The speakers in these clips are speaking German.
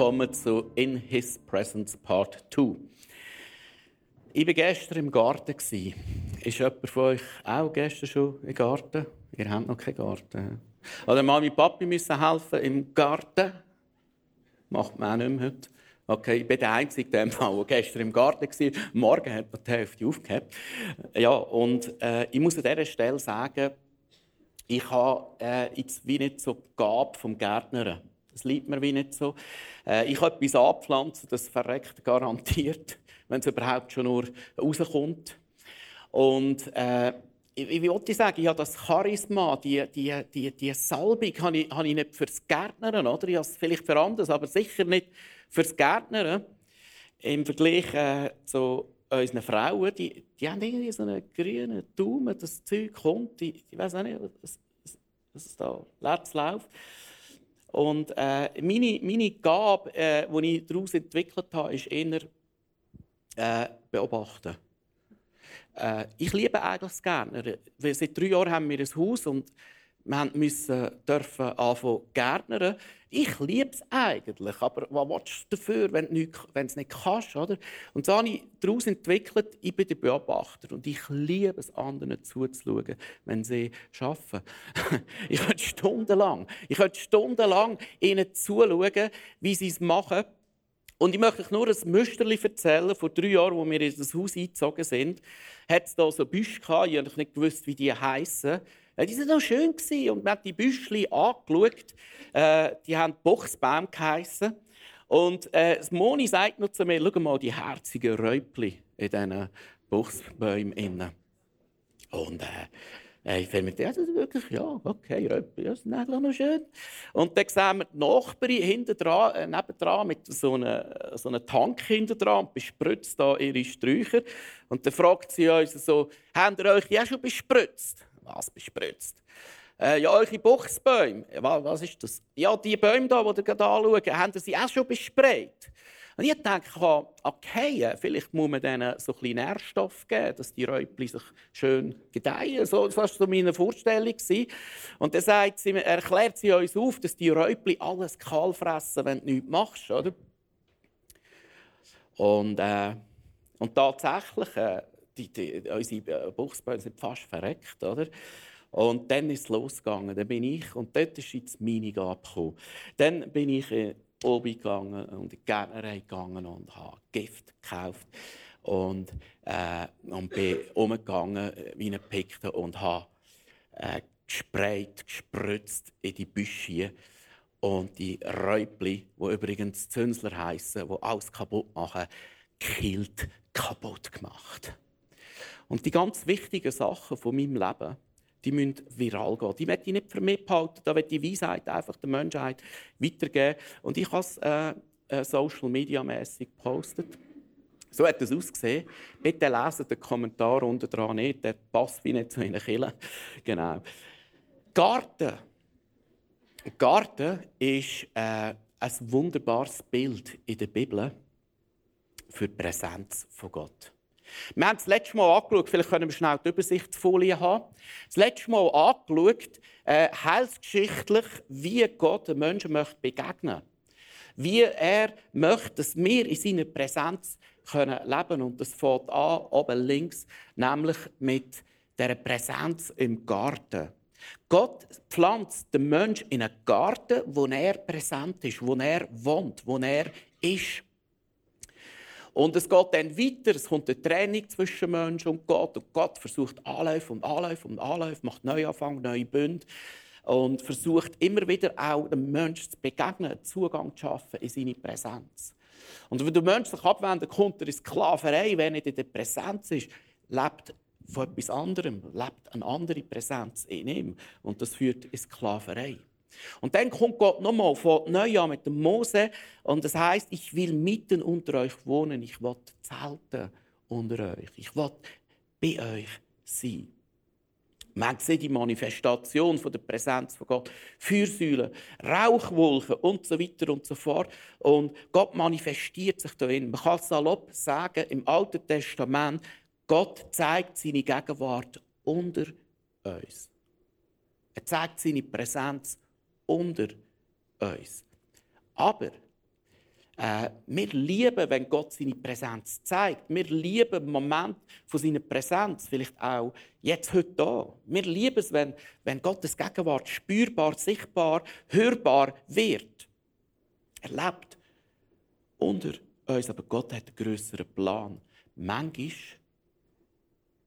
willkommen zu In His Presence Part 2. Ich war gestern im Garten. Ist jemand von euch auch gestern schon im Garten? Ihr habt noch keinen Garten. Oder Mami und Papi müssen helfen im Garten. Macht man auch nicht mehr heute. Okay, ich bin der Einzige, der gestern im Garten war. Morgen hat man die Hälfte aufgehabt. Ja, und äh, ich muss an dieser Stelle sagen, ich habe äh, jetzt wie nicht so die Gabe vom Gärtner. Das liebt mir wie nicht so. Äh, ich habe etwas anpflanzen, das verreckt garantiert, wenn es überhaupt schon nur rauskommt. Und äh, ich, wollte sagen, ich habe das Charisma, die, die, die, die Salbung, habe ich, habe ich nicht fürs Gärtnern, oder? Ich habe es vielleicht für anderes, aber sicher nicht fürs Gärtnern. Im Vergleich äh, zu unseren Frauen, die, die haben irgendwie so einen grünen Daumen, das Zeug kommt, ich, ich weiß auch nicht, was, was, da läuft. Und äh, meine, meine Gabe, äh, die ich daraus entwickelt habe, ist eher äh, beobachten. Äh, ich liebe eigentlich gerne. Seit drei Jahren haben wir ein Haus und wir müssen dürfen anfangen Gärtnern. Ich liebe es eigentlich, aber was willst du dafür, wenn du es nicht kannst? Oder? Und so habe ich daraus entwickelt, ich bin der Beobachter und ich liebe es, anderen zuzuschauen, wenn sie arbeiten. ich könnte stundenlang, ich könnte stundenlang ihnen zuschauen, wie sie es machen. Und ich möchte euch nur ein Müsterli erzählen. Vor drei Jahren, als wir in das Haus eingezogen sind, hat es da so Büsche gehabt. Ich habe nicht gewusst, wie die heißen. Äh, die waren noch schön und man hat die Büschli angeschaut. Äh, die haben Boxbaum geheissen. Und äh, Moni sagt noch zu mir, schau mal die herzigen Räupli in diesen Boxbäumen. Und äh, ich finde mir, das ist wirklich, ja, okay, Räupli, das ist noch schön. Und dann sehen wir die Nachbarin hinten dran, äh, nebendran mit so einem, so einem Tank hinten dran und bespritzt da ihre Sträucher. Und dann fragt sie uns so, habt ihr euch ja schon bespritzt? Was bespritzt. Äh, ja, eure Buchsbäume, was, was ist das? Ja, die Bäume hier, die ihr gerade anschaut, haben sie auch schon besprayt. Und ich denke, okay, vielleicht muss man denen so ein Nährstoff geben, dass die Räupli sich schön gedeihen. So, das war so meine Vorstellung. Und dann sagt sie, erklärt sie uns auf, dass die Räupli alles kahl fressen, wenn du nichts machst. Oder? Und, äh, und tatsächlich, äh, die, die, unsere äh, Buchsbäume sind fast verreckt. Oder? Und dann ist es losgegangen. Dann bin ich, und dort ist jetzt meine gekommen. Dann bin ich äh, oben gegangen und in die Gärtnerei gegangen und habe Gift gekauft. Und, äh, und bin umgegangen äh, wie ein Pikte und habe äh, gesprayt, gespritzt in die Büsche. Und die Räupli, die übrigens Zünsler heißen, die alles kaputt machen, killt kaputt gemacht. Und die ganz wichtigen Sachen von meinem Leben, die müssen viral gehen. Die möchte ich nicht für mich behalten. Da wird die Weisheit einfach der Menschheit weitergeben. Und ich habe es äh, äh, social media mäßig gepostet. So hat es ausgesehen. Bitte lesen den Kommentar unter dran nicht. Der passt wie nicht zu einer Kille. Genau. Garten. Garten ist äh, ein wunderbares Bild in der Bibel für die Präsenz von Gott. Wir haben das letzte Mal angeschaut, vielleicht können wir schnell die Übersichtsfolie haben. Das letzte Mal angeschaut, äh, heilsgeschichtlich, wie Gott den Menschen möchte begegnen Wie er möchte, dass wir in seiner Präsenz können leben Und das fängt an, oben links, nämlich mit der Präsenz im Garten. Gott pflanzt den Menschen in einen Garten, wo er präsent ist, wo er wohnt, wo er ist. Und es geht dann weiter, es kommt eine Trennung zwischen Mensch und Gott. Und Gott versucht Anläufe und Anläufe und Anläufe, macht Neuanfang, neue Bünde und versucht immer wieder auch dem Menschen zu begegnen, Zugang zu schaffen in seine Präsenz. Und wenn der Mensch sich abwendet, kommt er in Sklaverei, wenn er nicht in der Präsenz ist, lebt von etwas anderem, lebt eine andere Präsenz in ihm. Und das führt in Sklaverei. Und dann kommt Gott nochmal von Neujahr mit dem Mose und das heißt, ich will mitten unter euch wohnen, ich will zelten unter euch, ich will bei euch sein. Man sieht die Manifestation von der Präsenz von Gott. Fürsäulen, Rauchwolken und so weiter und so fort. Und Gott manifestiert sich darin. Man kann salopp sagen, im Alten Testament, Gott zeigt seine Gegenwart unter uns. Er zeigt seine Präsenz unter uns. Aber Äh, wir lieben, wenn Gott seine Präsenz zeigt. Wir lieben den Moment von seiner Präsenz, vielleicht auch jetzt, heute da. Wir lieben es, wenn, wenn Gottes Gegenwart spürbar, sichtbar, hörbar wird. Er lebt unter uns, aber Gott hat einen grösseren Plan. Manchmal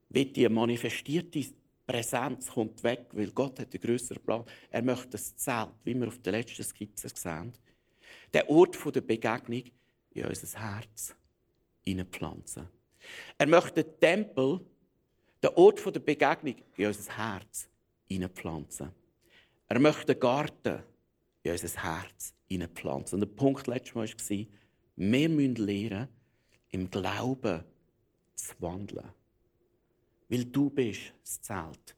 wird die manifestierte Präsenz kommt weg, weil Gott hat einen grösseren Plan. Er möchte das Zelt, wie wir auf der letzten Skizze sehen, den Ort der Begegnung in unser Herz hineinpflanzen. Er möchte den Tempel, den Ort der Begegnung in unser Herz hineinpflanzen. Er möchte den Garten in unser Herz hineinpflanzen. Und der Punkt letztes Mal war, wir müssen lernen, im Glauben zu wandeln. Weil du bist das Zelt,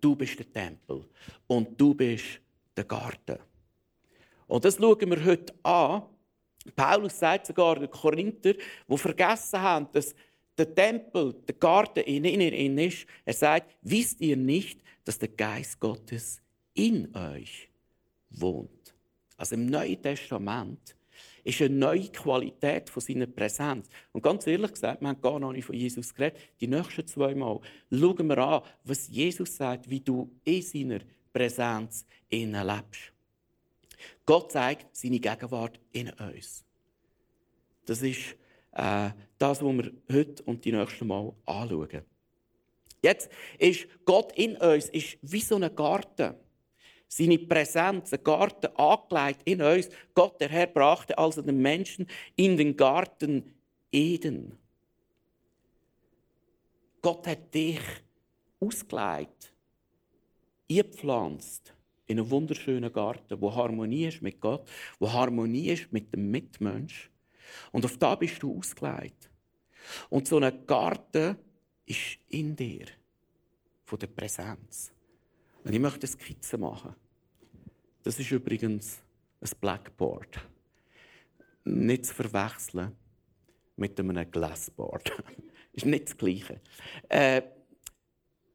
du bist der Tempel und du bist der Garten. Und das schauen wir heute an. Paulus sagt sogar den Korinther, die vergessen haben, dass der Tempel, der Garten in ihnen ist. Er sagt, wisst ihr nicht, dass der Geist Gottes in euch wohnt? Also im Neuen Testament ist eine neue Qualität von seiner Präsenz. Und ganz ehrlich gesagt, wir haben gar noch nicht von Jesus geredet. Die nächsten zwei Mal schauen wir an, was Jesus sagt, wie du in seiner Präsenz innen lebst. Gott zeigt seine Gegenwart in uns. Das ist äh, das, was wir heute und die nächsten Mal anschauen. Jetzt ist Gott in uns ist wie so ein Garten. Seine Präsenz, ein Garten angelegt in uns. Gott, der Herr, brachte also den Menschen in den Garten Eden. Gott hat dich ausgelegt, eingepflanzt in einem wunderschönen Garten, wo Harmonie ist mit Gott, wo Harmonie ist mit dem Mitmensch. Und auf da bist du ausgelegt. Und so ein Garten ist in dir, von der Präsenz. Und ich möchte eine Skizze machen. Das ist übrigens ein Blackboard. Nicht zu verwechseln mit einem Glassboard. ist nicht das Gleiche. Äh,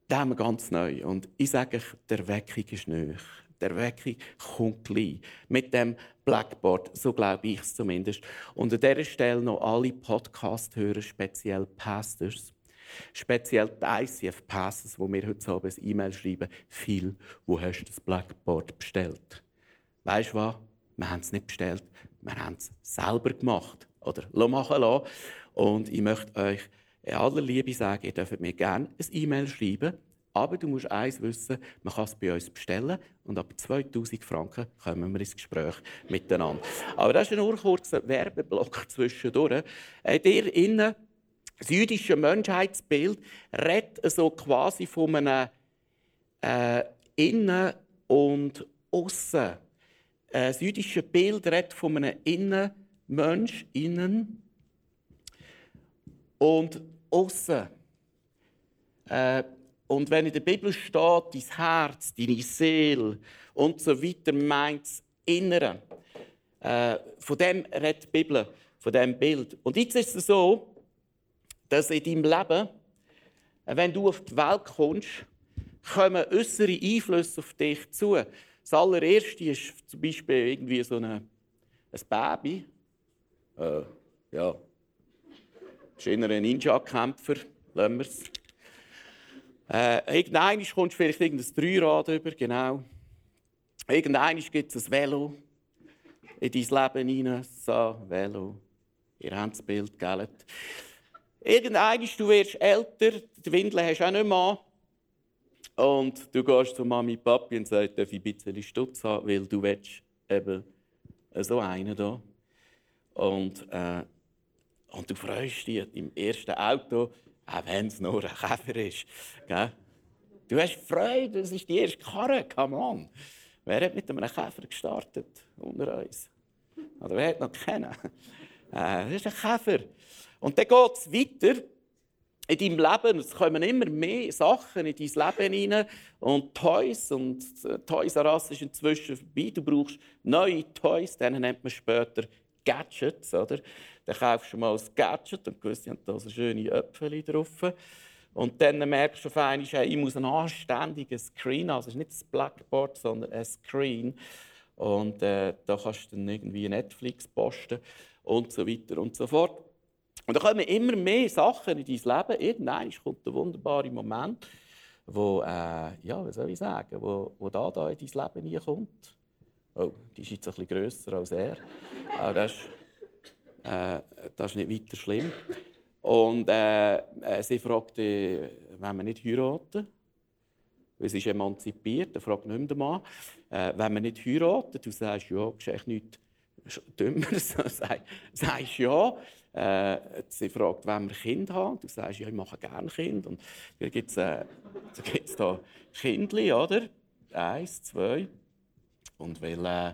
den haben wir ganz neu. Und ich sage euch, der Weckung ist nöch. Der Weckung kommt gleich. Mit dem Blackboard, so glaube ich es zumindest. Und an dieser Stelle noch alle Podcast-Hörer, speziell Pastors, speziell die ICF-Pastors, wo wir heute Abend ein E-Mail schreiben, viel, wo hast du das Blackboard bestellt? Weißt du was? Wir haben es nicht bestellt, wir haben es selber gemacht. Oder machen lassen. Und ich möchte euch in aller Liebe sagen, ihr dürft mir gerne ein E-Mail schreiben, aber du musst eins wissen, man kann es bei uns bestellen und ab 2000 Franken kommen wir ins Gespräch miteinander. Aber das ist ein kurzer Werbeblock zwischendurch. Äh, der innen, das jüdische Menschheitsbild redet so quasi von einem äh, Innen und Aussen. Äh, das jüdische Bild redet von einem Innenmensch, innen und außen. Äh, und wenn in der Bibel steht, dein Herz, deine Seele und so weiter, meint das Innere. Äh, von dem redet die Bibel, von dem Bild. Und jetzt ist es so, dass in deinem Leben, äh, wenn du auf die Welt kommst, kommen äußere Einflüsse auf dich zu. Das allererste ist zum Beispiel irgendwie so eine, ein Baby. Äh, ja, ist eher ein Ninja-Kämpfer, lassen wir es. Äh, irgendwann kommst du vielleicht irgendein Dreirad über, genau. Irgendwann gibt es ein Velo in dein Leben hinein. So, Velo. Ihr habt das Bild, gell? Irgendwann du wirst älter, die Windel hast du auch nicht mehr Und du gehst zu Mami und Papi und sagst, darf ich ein bisschen Stutz haben, weil du willst eben so einen hier. Und äh, und du freust dich im ersten Auto, auch wenn es nur ein Käfer ist. Gell? Du hast Freude, das ist die erste Karre, come on. Wer hat mit einem Käfer gestartet unter uns? Oder wer hat noch kennen? Äh, das ist ein Käfer. Und dann geht es weiter in deinem Leben. Es kommen immer mehr Sachen in dein Leben hinein. Und Toys, und äh, Toys R Us ist inzwischen vorbei. Du brauchst neue Toys, denen nennt man später Gadgets. Oder? Dann kaufst du mal ein Gadget und gewusst, haben da so schöne Äpfel drauf. Und dann merkst du auf einmal, ich muss ein anständiges Screen haben. Also es ist nicht das Blackboard, sondern ein Screen. Und äh, da kannst du dann irgendwie Netflix posten. und so weiter und so fort. Und da kommen immer mehr Sachen in dein Leben. Irgendwann kommt der wunderbare Moment, wo, äh, ja, was soll ich sagen, wo, wo da, da in dein Leben hineinkommt. Oh, die ist jetzt ein bisschen grösser als er. Aber das ist, äh, das ist nicht weiter schlimm. Und äh, äh sie fragte, äh, wenn wir nicht heiraten, weil sie ist emanzipiert, dann fragt nicht mehr äh, wenn wir nicht heiraten, du sagst, ja, das ist echt nichts Dümmeres, sagst ja, äh, sie fragt, wenn wir Kind haben. Du sagst, ja, ich mache gerne Kind. Und dann gibt es äh, da Kindli, oder? Eins, zwei. Und weil, äh,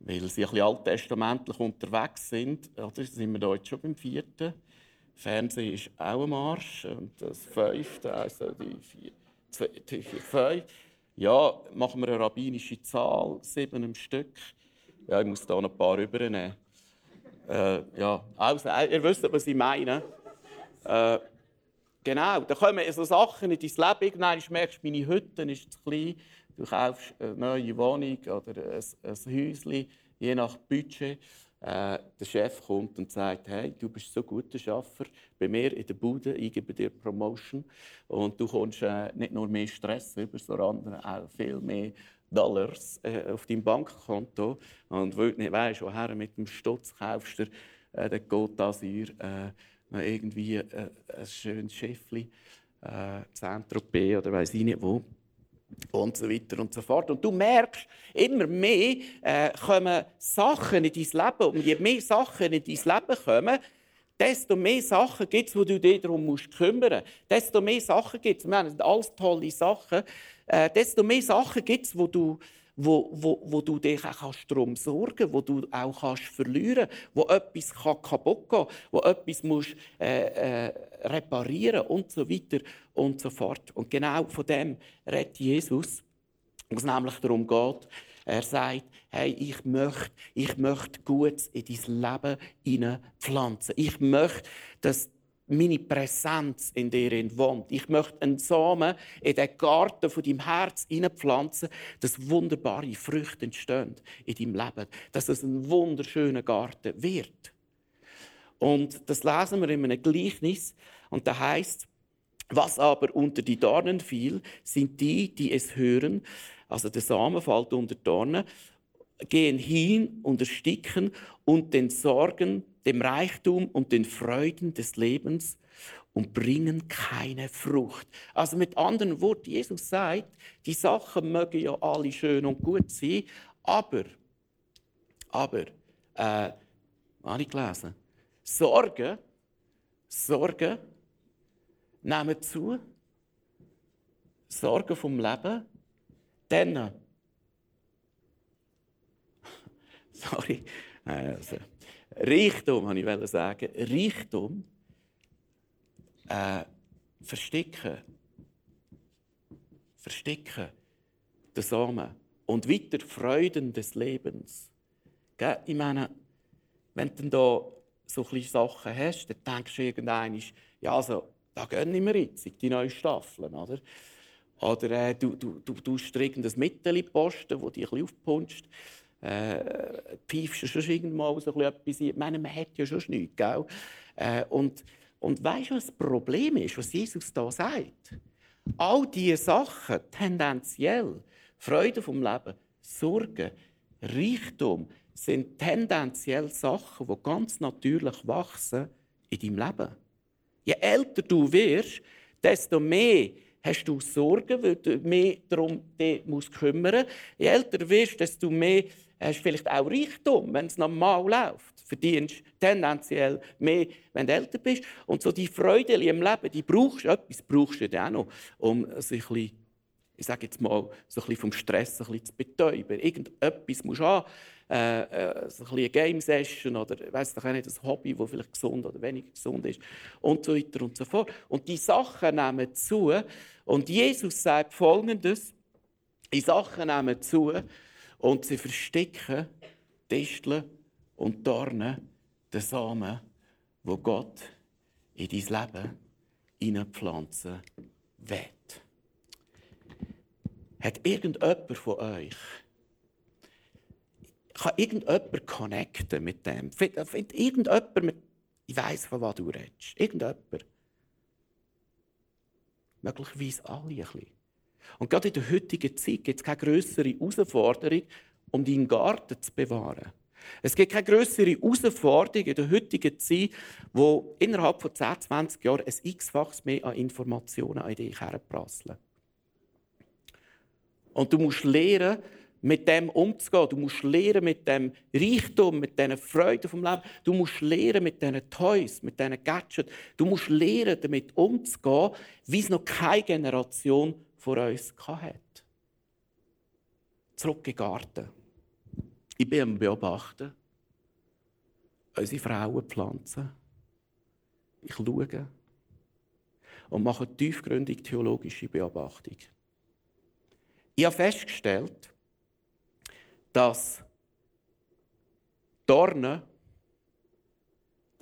weil sie ein alttestamentlich unterwegs sind, oder, sind wir da schon beim vierten. Fernsehen ist auch ein Marsch. Und das fünfte, also die vier, zwei, die fünf. Ja, machen wir eine rabbinische Zahl, sieben im Stück. Ja, ich muss da noch ein paar übernehmen. Äh, ja, also, ihr wisst, was ich meine. Äh, genau, da kommen so Sachen in dein Leben. Irgendwann merkst du, meine Hütte ist zu klein. Du kaufst eine neue Wohnung oder ein, ein Häuschen, je nach Budget. Äh, der Chef kommt und sagt, hey, du bist so guter Schaffer, bei mir in der Bude, ich gebe dir Promotion und du kommst äh, nicht nur mehr Stress über, sondern auch viel mehr Dollars äh, auf deinem Bankkonto. Und weil du nicht weißt, woher mit dem Stutz kaufst du äh, den Côte d'Azur äh, irgendwie äh, ein schönes Schiffli, äh, Saint-Tropez oder weiß ich nicht wo. Und so weiter und so fort. Und du merkst, immer mehr äh, kommen Sachen in dein Leben. Und je mehr Sachen in dein Leben kommen, desto mehr Sachen gibt es, wo du dich darum musst kümmern musst. Desto mehr Sachen gibt es, wir haben alles tolle Sachen, äh, desto mehr Sachen gibt es, wo du, wo, wo, wo du dich auch kannst darum sorgen wo du auch kannst verlieren wo etwas kann kaputt gehen wo etwas musst, äh, äh, reparieren und so weiter und so fort. Und genau von dem redet Jesus, wo es nämlich darum geht, er sagt, hey, ich möchte, ich möchte Gutes in dein Leben hineinpflanzen. Ich möchte, dass meine Präsenz in dir wohnt. Ich möchte einen Samen in den Garten von deinem Herz hineinpflanzen, dass wunderbare Früchte entstehen in deinem Leben. Dass es ein wunderschöner Garten wird. Und das lesen wir in einem Gleichnis. Und da heißt, was aber unter die Dornen fiel, sind die, die es hören, also der Samen fällt unter Dornen, gehen hin und ersticken und den Sorgen, dem Reichtum und den Freuden des Lebens und bringen keine Frucht. Also mit anderen Worten, Jesus sagt, die Sachen mögen ja alle schön und gut sein, aber, aber, äh, habe ich gelesen, Sorgen, Sorgen nehmen zu, Sorgen vom Leben dann, sorry, also, Reichtum, habe ich sagen, Reichtum äh, verstecken, verstecken den Samen. Und weiter Freuden des Lebens. Ich meine, wenn du da so kleine Sachen hast, dann denkst du irgendwann, ja, also, da gehen wir jetzt, die neuen Staffeln, oder? Oder äh, du, du, du tust irgendein Mittel posten, das dich ein bisschen aufpuncht. Äh, piefst du schon irgendwann so etwas Ich meine, man hat ja schon nichts, gell? Äh, und, und weißt du, was das Problem ist, was Jesus da sagt? All diese Sachen, tendenziell, Freude vom Leben, Sorgen, Reichtum, sind tendenziell Sachen, die ganz natürlich wachsen in deinem Leben. Je älter du wirst, desto mehr hast du Sorgen, weil du mehr darum musst kümmern musst. Je älter wirst, desto mehr hast du vielleicht auch Reichtum, wenn es normal läuft. Verdienst tendenziell mehr, wenn du älter bist. Und so die Freude im Leben, die brauchst du, etwas brauchst du auch noch, um sich ein bisschen, ich sage jetzt mal, so ein bisschen vom Stress ein bisschen zu betäuben. Irgendetwas musst du haben äh, äh, so ein eine Game Session oder weiß doch nicht, ein Hobby, das vielleicht gesund oder weniger gesund ist und so weiter und so fort. Und die Sachen nehmen zu und Jesus sagt Folgendes: Die Sachen nehmen zu und sie verstecken Disteln und Dornen den Samen, wo Gott in dein Leben hineinpflanzen will. Hat irgendjemand von euch Kann irgendjemand connecten mit dem? Findet irgendjemand mit, ich weiss, von was du redest. Irgendjemand. Möglicherweise alle ein bisschen. Und gerade in der heutigen Zeit gibt es keine größere Herausforderung, um deinen Garten zu bewahren. Es gibt keine größere Herausforderung in der heutigen Zeit, wo innerhalb von 10, 20 Jahren ein x-faches mehr an Informationen an dich herprasseln. Und du musst lernen, mit dem umzugehen. Du musst lernen mit dem Reichtum, mit diesen Freuden vom Leben. Du musst lernen mit diesen Toys, mit diesen Gadgets. Du musst lernen, damit umzugehen, wie es noch keine Generation vor uns hatte. Zurück in den Garten. Ich bin am Beobachten. Unsere Frauen pflanzen. Ich schaue und mache tiefgründig theologische Beobachtung. Ich habe festgestellt, dass Dornen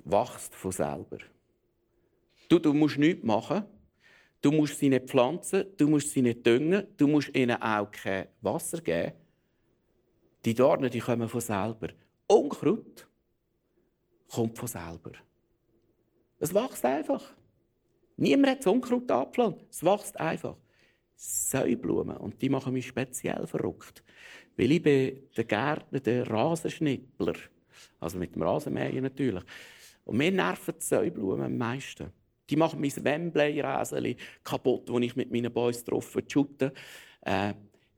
wächst von selber. Du, du musst nichts machen. Du musst sie nicht pflanzen, du musst sie nicht düngen, du musst ihnen auch kein Wasser geben. Die Dornen die kommen von selber. Unkraut kommt von selber. Es wächst einfach. Niemand hat das Unkraut angepflanzt. Es wächst einfach. Säublumen. Und die machen mich speziell verrückt. Weil ich bin der Gärtner, der Rasenschnippler. Also mit dem Rasenmäher natürlich. Und mir nerven die Säublumen am meisten. Die machen mein Wembley-Rasen kaputt, wo ich mit meinen Boys drauf shoote. Äh,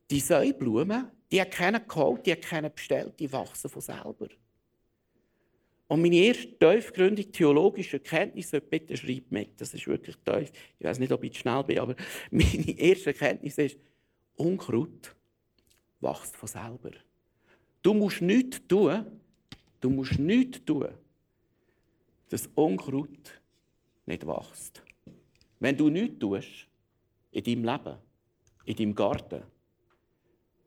die Säublumen, die haben keinen geholt, die haben keinen bestellt, die wachsen von selber. Und meine erste tiefgründige theologische Erkenntnis, bitte schreibt mit, das ist wirklich tief, ich weiß nicht, ob ich schnell bin, aber meine erste Erkenntnis ist, Unkraut wächst von selber. Du musst nichts tun, du musst nichts tun, dass Unkraut nicht wächst. Wenn du nichts tust, in deinem Leben, in deinem Garten,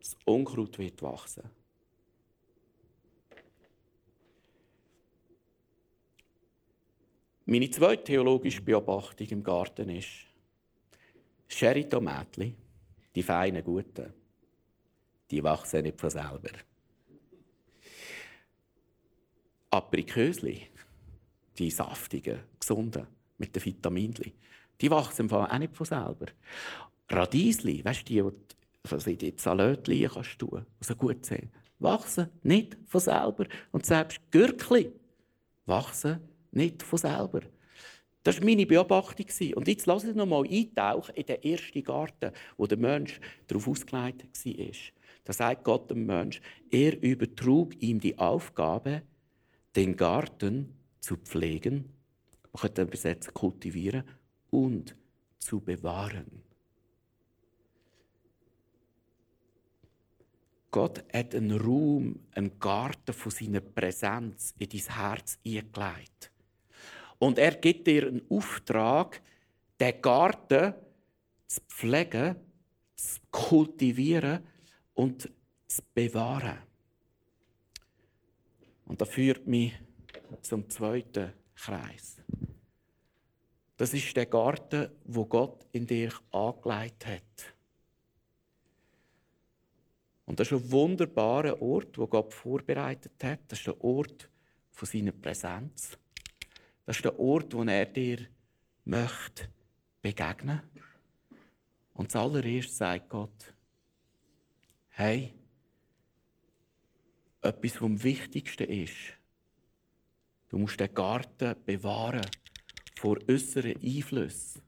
das Unkraut wird wachsen. Meine zweite theologische Beobachtung im Garten ist, Sherry-Tomatli, die feinen, guten, die wachsen nicht von selber. Aprikösli, die saftigen, gesunden, mit den Vitaminchen, die wachsen auch nicht von selber. Radiesli, weißt du, die, was in die Salatli kannst du tun, also gut sehen, wachsen nicht von selber. Und selbst Gürkli wachsen nicht von selber. Das war meine Beobachtung. Und jetzt lasse ich noch mal eintauchen in den ersten Garten, wo der Mensch darauf ausgelegt war. Da sagt Gott dem Mensch, er übertrug ihm die Aufgabe, den Garten zu pflegen, man könnte übersetzen, kultivieren und zu bewahren. Gott hat einen Raum, einen Garten von seiner Präsenz in dein Herz eingelegt. Und er gibt dir einen Auftrag, den Garten zu pflegen, zu kultivieren und zu bewahren. Und das führt mich zum zweiten Kreis. Das ist der Garten, wo Gott in dir angelegt hat. Und das ist ein wunderbarer Ort, wo Gott vorbereitet hat. Das ist der Ort von seiner Präsenz. Das ist der Ort, wo er dir möchte begegnen. Und zuallererst sagt Gott, hey, etwas vom Wichtigsten ist, du musst den Garten bewahren vor äußeren Einflüssen,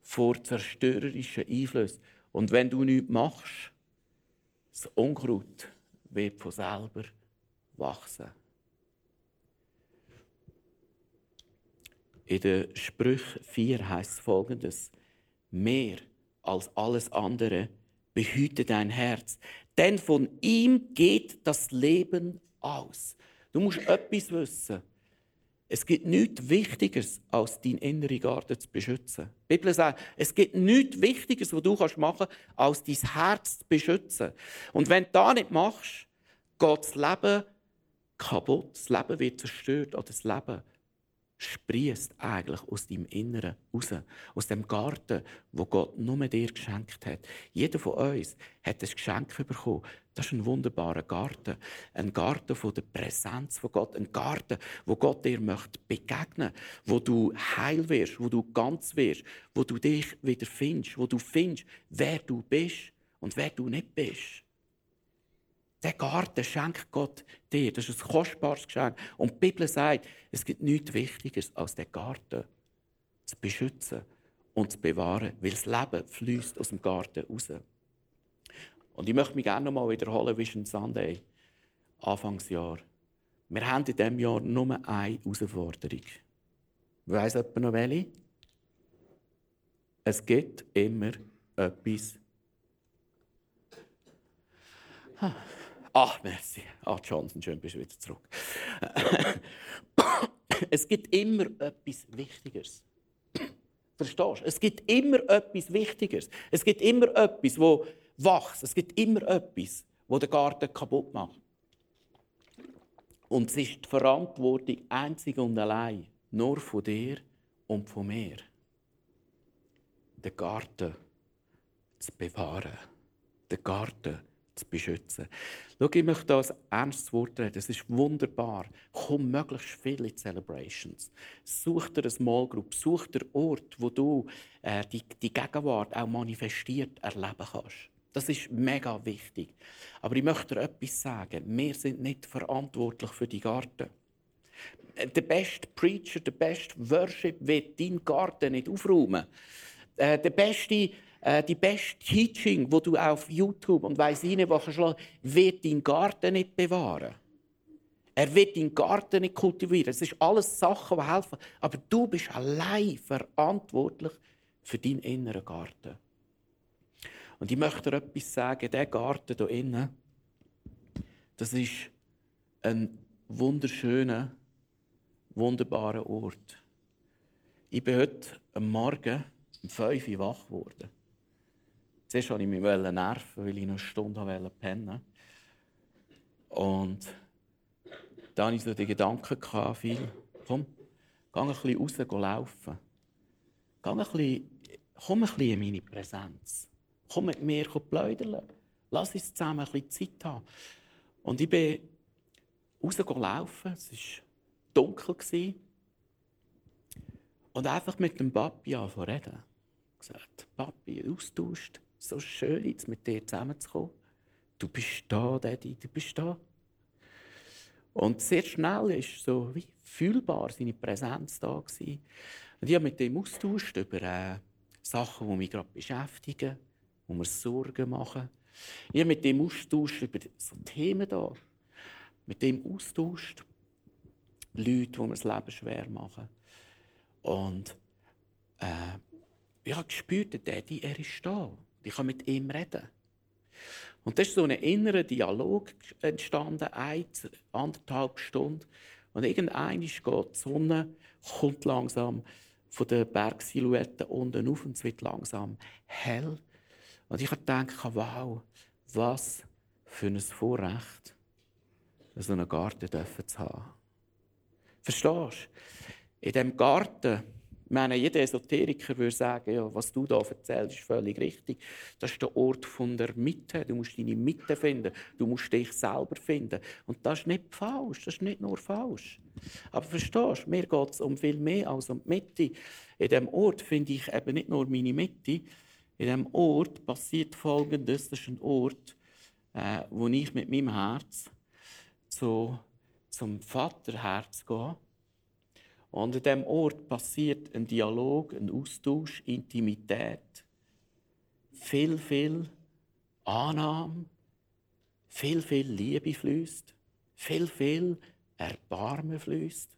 vor zerstörerischen Einflüssen. Und wenn du nichts machst, das Unkraut wird von selber wachsen. In der Sprüch 4 heißt folgendes: Mehr als alles andere behüte dein Herz, denn von ihm geht das Leben aus. Du musst etwas wissen. Es gibt nichts Wichtigeres, als deinen inneren Garten zu beschützen. Die Bibel sagt, es gibt nichts Wichtigeres, was du machen kannst, als dein Herz zu beschützen. Und wenn du das nicht machst, geht das Leben kaputt. Das Leben wird zerstört oder das Leben sprießt eigentlich aus deinem Inneren raus. Aus dem Garten, wo Gott nur dir geschenkt hat. Jeder von uns hat ein Geschenk bekommen. Das ist ein wunderbarer Garten. Ein Garten von der Präsenz von Gott. Ein Garten, wo Gott dir möchte begegnen wo du heil wirst, wo du ganz wirst, wo du dich wieder findest, wo du findest, wer du bist und wer du nicht bist. Der Garten schenkt Gott dir. Das ist ein kostbares Geschenk. Und die Bibel sagt, es gibt nichts Wichtigeres, als den Garten zu beschützen und zu bewahren, weil das Leben fließt aus dem Garten raus. Und ich möchte mich gerne noch mal wiederholen, Vision Sunday, Anfangsjahr. Wir haben in diesem Jahr nur eine Herausforderung. Weiss jemand noch welche? Es gibt immer etwas. Ach, merci. Ah, Johnson, schön bist du wieder zurück. es gibt immer etwas Wichtigeres. Verstehst du? Es gibt immer etwas Wichtigeres. Es gibt immer etwas, wo wächst. Es gibt immer etwas, wo den Garten kaputt macht. Und es ist die Verantwortung einzig und allein nur von dir und von mir, den Garten zu bewahren. Den Garten zu beschützen. Schau, ich möchte da ein ernstes Wort reden. Es ist wunderbar. Komm möglichst viele Celebrations. Such dir eine Small Group. Such dir Ort, wo du äh, die, die Gegenwart auch manifestiert erleben kannst. Das ist mega wichtig. Aber ich möchte dir etwas sagen. Wir sind nicht verantwortlich für die Garten. Der beste Preacher, der beste Worship wird deinen Garten nicht aufräumen. Äh, der beste äh, die beste Teaching, wo du auf YouTube und weiss nicht, wo wird deinen Garten nicht bewahren. Er wird deinen Garten nicht kultivieren. Es ist alles Sachen, die helfen. Aber du bist allein verantwortlich für deinen inneren Garten. Und ich möchte dir etwas sagen. Der Garten hier innen, das ist ein wunderschöner, wunderbarer Ort. Ich bin heute am Morgen um 5 Uhr wach geworden. Zuerst wollte ich mich nerven, weil ich noch eine Stunde pennen Und dann hatte ich so die Gedanken, viel, komm, geh ein bisschen raus laufen. Geh ein bisschen, komm ein bisschen in meine Präsenz. Komm mit mir plaudern. Lass uns zusammen ein bisschen Zeit haben. Und ich bin rausgelaufen. Es war dunkel. Und einfach mit dem Papi anfangen reden. Gesagt, Papi, austauscht so schön, jetzt mit dir zusammenzukommen. Du bist da, Daddy, du bist da. Und sehr schnell ist so wie fühlbar seine Präsenz da gewesen. Und ich habe mit ihm austauscht über äh, Sachen, die mich gerade beschäftigen, wo mir Sorgen machen. Ich habe mit ihm austauscht über so Themen da. Mit ihm austauscht. Leute, die mir das Leben schwer machen. Und äh, ich habe gespürt, der Daddy, er ist da. Ich kann mit ihm reden. Und das ist so ein innerer Dialog entstanden, eine, anderthalb Stunden. Und irgendwann geht die Sonne, kommt langsam von der Bergsilhouette unten auf und es wird langsam hell. Und ich habe wow, was für ein Vorrecht, so einen Garten zu haben. Verstehst du? In diesem Garten meine, jeder Esoteriker würde sagen, ja, was du da erzählst, ist völlig richtig. Das ist der Ort von der Mitte. Du musst deine Mitte finden. Du musst dich selber finden. Und das ist nicht falsch. Das ist nicht nur falsch. Aber verstehst du, mir geht es um viel mehr als um die Mitte. In diesem Ort finde ich eben nicht nur meine Mitte. In diesem Ort passiert Folgendes. Das ist ein Ort, äh, wo ich mit meinem Herz zu, zum Vaterherz gehe und an diesem Ort passiert ein Dialog, ein Austausch, Intimität, viel, viel Annahme, viel, viel Liebe fließt, viel, viel Erbarmen fließt.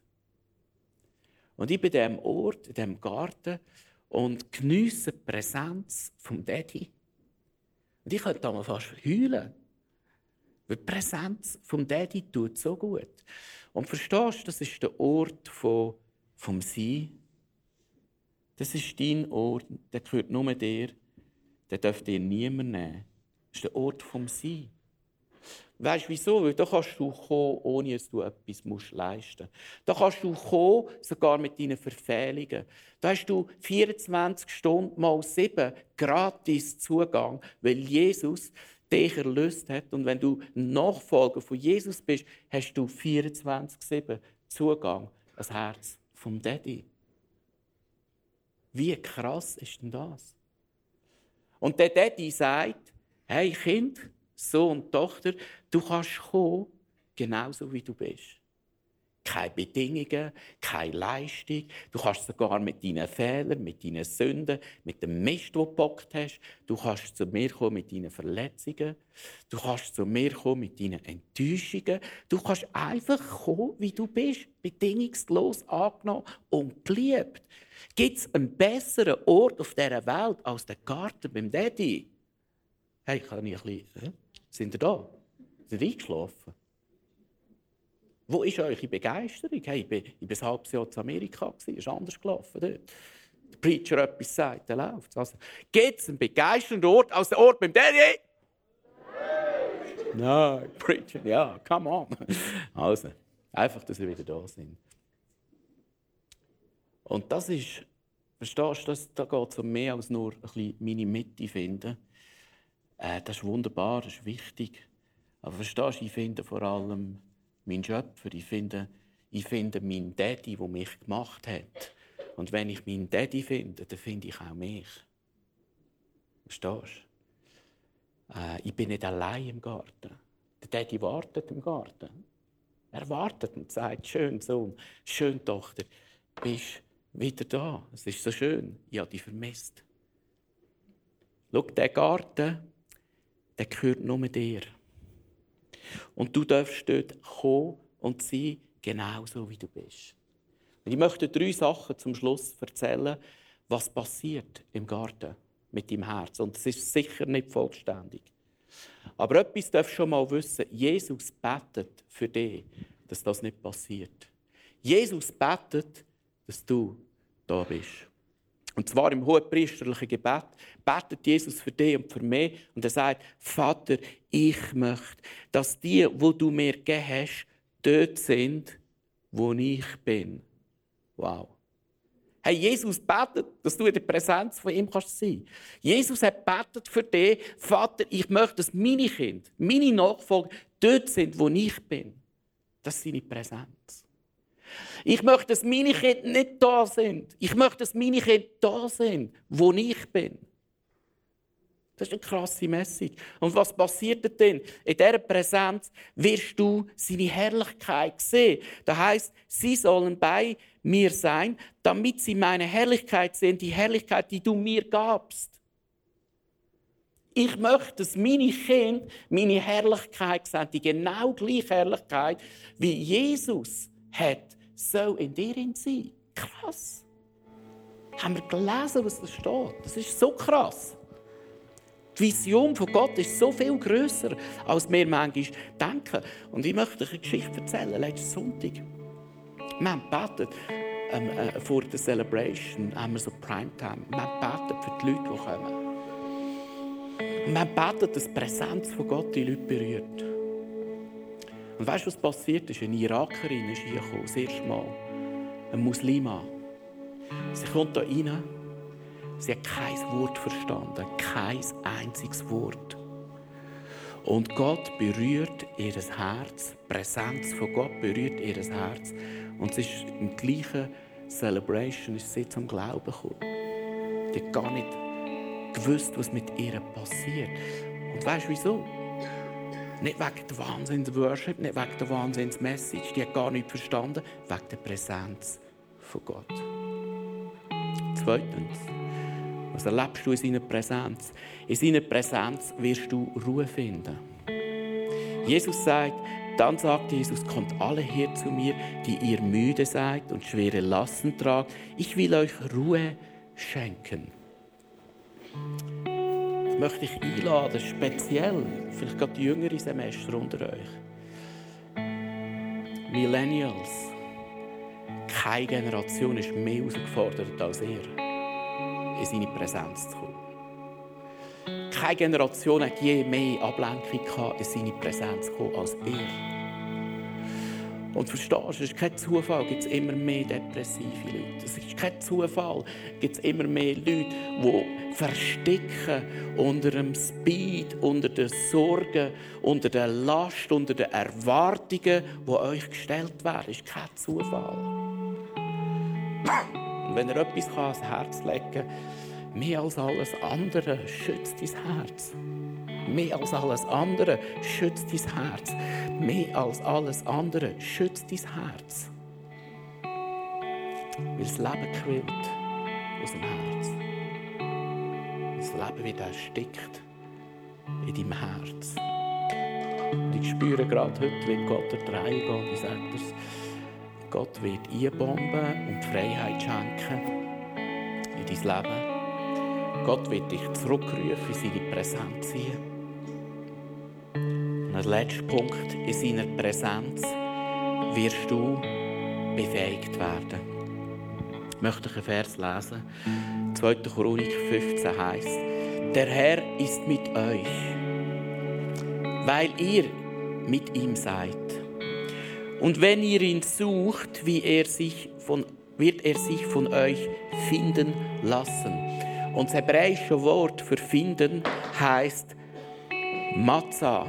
Und ich bin an diesem Ort, in diesem Garten und geniesse die Präsenz vom Daddy. Und ich könnte da mal fast heulen. Weil die Präsenz vom Daddy tut so gut. Und verstehst du, das ist der Ort von vom Sein. Das ist dein Ort, der gehört nur dir. Den darf dir niemand nehmen. Das ist der Ort vom Sein. Weißt du wieso? Weil da kannst du kommen, ohne dass du etwas musst leisten musst. Da kannst du kommen, sogar mit deinen Verfehlungen. Da hast du 24 Stunden mal 7 gratis Zugang, weil Jesus dich erlöst hat. Und wenn du Nachfolger von Jesus bist, hast du 24-7 Zugang ans Herz vom Daddy. Wie krass ist denn das? Und der Daddy sagt, hey Kind, Sohn Tochter, du kannst kommen, genauso wie du bist. Keine Bedingungen, keine Leistung. Du kannst sogar mit deinen Fehlern, mit deinen Sünden, mit dem Mist, den du gepackt hast, du kannst zu mir kommen mit deinen Verletzungen. Du kannst zu mir kommen mit deinen Enttäuschungen. Du kannst einfach kommen, wie du bist, bedingungslos angenommen und geliebt. Gibt es einen besseren Ort auf dieser Welt als der Garten beim Daddy? Hey, kann ich ein bisschen... Sind ihr da? Sind ihr eingeschlafen? Wo ist eure Begeisterung? Hey, ich, bin ein halbes Jahr in Amerika, es ist anders gelaufen dort. Der Preacher etwas sagt, dann läuft es. Also, Gibt es einen begeisternden Ort als der Ort beim Daddy? Nein, Preacher, ja, come on. Also, einfach, dass wir wieder da sind. Und das ist, verstehst du, da geht es um mehr als nur ein bisschen meine Mitte finden. Äh, das ist wunderbar, das ist wichtig. Aber verstehst du, ich finde vor allem meinen Schöpfer, ich finde, ich finde meinen Daddy, der mich gemacht hat. Und wenn ich meinen Daddy finde, dann finde ich auch mich. Verstehst du? Äh, ich bin nicht allein im Garten. Der Daddy wartet im Garten. Er wartet und sagt, schön Sohn, schön Tochter, bist wieder da. Es ist so schön. Ich habe dich vermisst. Schau, der Garten, der gehört nur dir. Und du darfst dort kommen und sein, genauso wie du bist. Und ich möchte drei Sachen zum Schluss erzählen, was passiert im Garten mit deinem Herz. Und es ist sicher nicht vollständig. Aber etwas darfst du schon mal wissen. Jesus betet für dich, dass das nicht passiert. Jesus betet, dass du da bist. Und zwar im hohepriesterlichen Gebet betet Jesus für dich und für mich und er sagt, Vater, ich möchte, dass die, wo du mir gegeben hast, dort sind, wo ich bin. Wow. Hey, Jesus betet, dass du in der Präsenz von ihm kannst sein. Jesus hat betet für dich, Vater, ich möchte, dass meine Kinder, meine Nachfolger dort sind, wo ich bin. Das ist seine Präsenz. Ich möchte, dass meine Kinder nicht da sind. Ich möchte, dass meine Kinder da sind, wo ich bin. Das ist eine krasse Message. Und was passiert denn? In dieser Präsenz wirst du seine Herrlichkeit sehen. Das heißt, sie sollen bei mir sein, damit sie meine Herrlichkeit sehen, die Herrlichkeit, die du mir gabst. Ich möchte, dass meine Kinder meine Herrlichkeit sehen, die genau gleiche Herrlichkeit, wie Jesus hat soll in dir sein. Krass. Haben wir gelesen, was da steht? Das ist so krass. Die Vision von Gott ist so viel größer, als wir manchmal denken. Und ich möchte euch eine Geschichte erzählen. Letzten Sonntag. Wir haben gebetet, ähm, äh, vor der Celebration haben wir so Primetime. Wir haben gebetet für die Leute, die kommen. Und wir haben gebetet, dass die Präsenz von Gott die Leute berührt. Und weißt du, was passiert ist? Eine Irakerin ist hier gekommen, das erste Mal. Eine Muslima. Sie kommt hier rein. Sie hat kein Wort verstanden. Kein einziges Wort. Und Gott berührt ihr Herz. Die Präsenz von Gott berührt ihr Herz. Und sie ist im gleichen Celebration ist sie zum Glauben gekommen. Die hat gar nicht gewusst, was mit ihr passiert. Und weißt du wieso? Nicht wegen der Wahnsinns-Worship, nicht wegen der Wahnsinns-Message, die hat gar nicht verstanden, wegen der Präsenz von Gott. Zweitens, was erlebst du in seiner Präsenz? In seiner Präsenz wirst du Ruhe finden. Jesus sagt, dann sagt Jesus, kommt alle her zu mir, die ihr müde seid und schwere Lasten tragt. Ich will euch Ruhe schenken möchte ich einladen, speziell, vielleicht gerade die jüngeren Semester unter euch. Millennials. Keine Generation ist mehr herausgefordert als ihr, in seine Präsenz zu kommen. Keine Generation hat je mehr Ablenkung gehabt, in seine Präsenz kommen als er. Und verstehst es ist kein Zufall, gibt es immer mehr depressive Leute. Es ist kein Zufall, gibt es immer mehr Leute, die verstecken unter dem Speed, unter den Sorgen, unter der Last, unter den Erwartungen, die euch gestellt werden. Es ist kein Zufall. Und wenn er etwas ans Herz legen kann, mehr als alles andere, schützt dein Herz. Mehr als alles andere schützt dein Herz. Mehr als alles andere schützt dein Herz. Weil das Leben quillt aus dem Herz. Das Leben wird erstickt in deinem Herz. Und ich spüre gerade heute, wie Gott der Drei geht, ich sage das, Gott wird einbomben und Freiheit schenken in dein Leben. Gott wird dich zurückrufen, in seine Präsenz ziehen. Und als letzter Punkt, in seiner Präsenz wirst du befähigt werden. Ich möchte einen Vers lesen. 2. Chronik 15 heißt: Der Herr ist mit euch, weil ihr mit ihm seid. Und wenn ihr ihn sucht, wie er sich von, wird er sich von euch finden lassen. Und das hebräische Wort für finden heißt Matzah.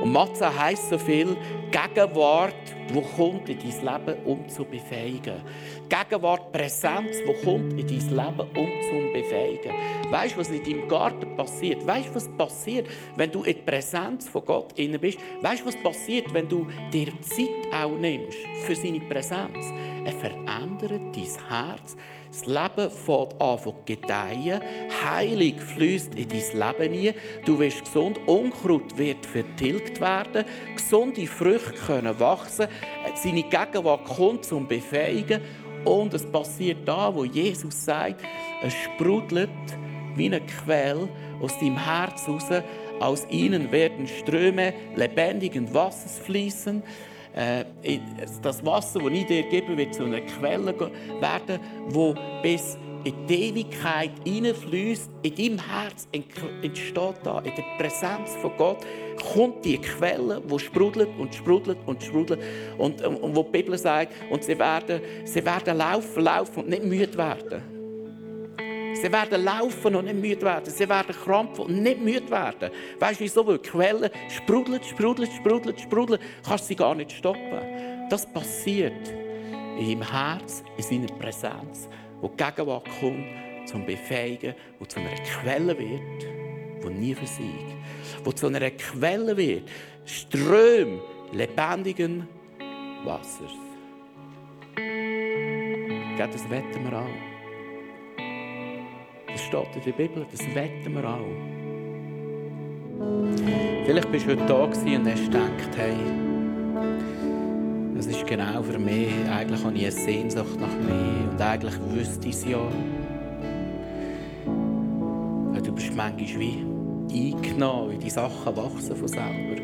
Und Matza heisst so viel Gegenwart, die kommt in dein Leben, um zu befähigen. Gegenwart, Präsenz, die kommt in dein Leben, um zu befähigen. Weißt du, was in deinem Garten passiert? Weißt du, was passiert, wenn du in der Präsenz von Gott inne bist? Weißt du, was passiert, wenn du dir Zeit auch nimmst für seine Präsenz? Er verändert dein Herz. Das Leben fängt an zu gedeihen. Heilig fließt in dein Leben hinein. Du wirst gesund. Unkraut wird vertilgt werden. Gesunde Früchte können wachsen. Seine Gegenwart kommt zum Befähigen. Und es passiert da, wo Jesus sagt, es sprudelt wie eine Quelle aus deinem Herz raus. Aus ihnen werden Ströme lebendigen Wassers fließen. Äh, das Wasser, das ich dir gebe, wird zu einer Quelle werden, wo bis in die Ewigkeit hineinfließt. In deinem Herz entsteht da, in der Präsenz von Gott, kommt die Quelle, die sprudelt und sprudelt und sprudelt. Und, und wo die Bibel sagt, und sie werden, sie werden laufen, laufen und nicht müde werden. Sie werden laufen und nicht müde werden. Sie werden krampfen und nicht müde werden. Weißt du wieso? Weil die Quelle sprudelt, sprudelt, sprudelt, sprudelt. Kannst sie gar nicht stoppen. Das passiert in deinem Herz, in seiner Präsenz, wo die Gegenwart kommt, zum Befähigen, wo zu einer Quelle wird, die nie versiegt. Wo zu einer Quelle wird, Ström lebendigen Wassers. Das wetten wir auch. Das steht in der Bibel, das wetten wir auch. Vielleicht bist du heute da und hast gedacht, hey, das ist genau für mich. Eigentlich habe ich eine Sehnsucht nach mir und eigentlich wüsste ich es ja. Du bist manchmal wie eingenommen, wie die Sachen wachsen von selber.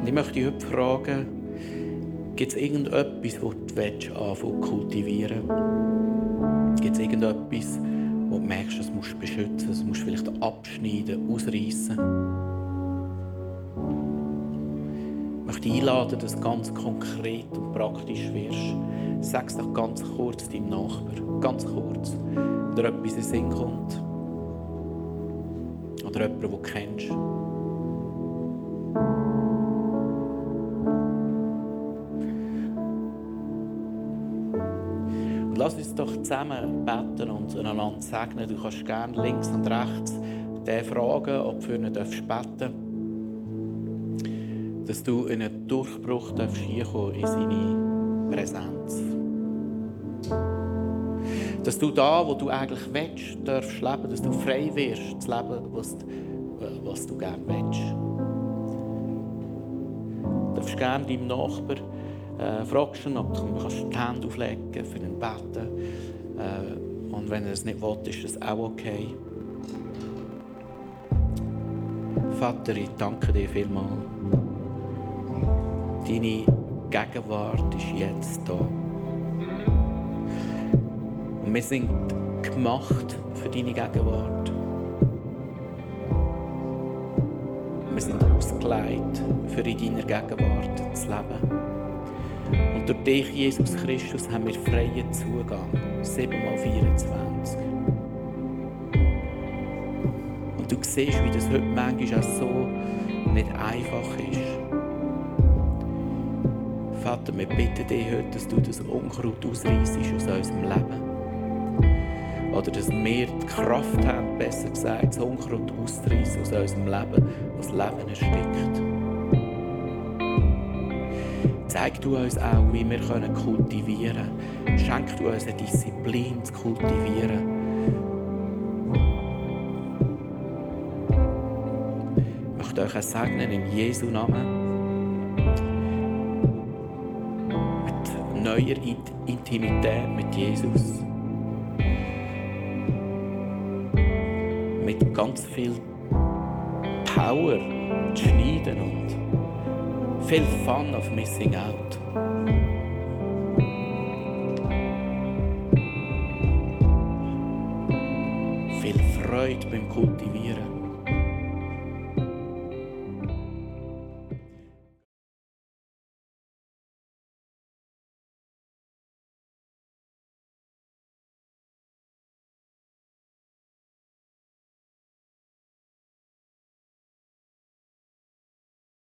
Und ich möchte dich heute fragen, gibt es irgendetwas, das du anfangen zu kultivieren willst? Gibt es irgendetwas, wo du merkst, das musst du beschützen, das musst du vielleicht abschneiden, ausreißen? Ich möchte einladen, dass du ganz konkret und praktisch wirst. Sag es doch ganz kurz deinem Nachbar, ganz kurz, oder etwas in den Sinn kommt. Oder jemanden, den du kennst. Lass uns doch zusammen beten und einander segnen. Du kannst gerne links und rechts den fragen, ob du für ihn beten darfst. Dass du in einen Durchbruch hineinkommen in seine Präsenz. Dass du da, wo du eigentlich willst, darfst leben, dass du frei wirst, zu leben, was, was du gerne willst. Du darfst gerne deinem Nachbarn äh, fragst ihn, ob du die Hände auflegen für ihn beten. Äh, und wenn er es nicht will, ist das auch okay. Vater, ich danke dir vielmals. Deine Gegenwart ist jetzt da. Und wir sind gemacht für deine Gegenwart. Wir sind ausgelegt, für in deiner Gegenwart zu leben. Und durch dich, Jesus Christus, haben wir freien Zugang. 7 mal 24. Und du siehst, wie das heute manchmal auch so nicht einfach ist. Vater, wir bitten dich heute, dass du das Unkraut ausreißt aus unserem Leben. Oder dass wir die Kraft haben, besser gesagt, das Unkraut auszureißen aus unserem Leben, was Leben erstickt. Zeig du uns auch, wie wir kultivieren können. Schenk du uns eine Disziplin zu kultivieren. Ich möchte euch auch segnen in Jesu Namen. Mit neuer Intimität mit Jesus. Mit ganz viel Power zu schneiden und viel Fun of Missing Out. Viel Freude beim Kultivieren.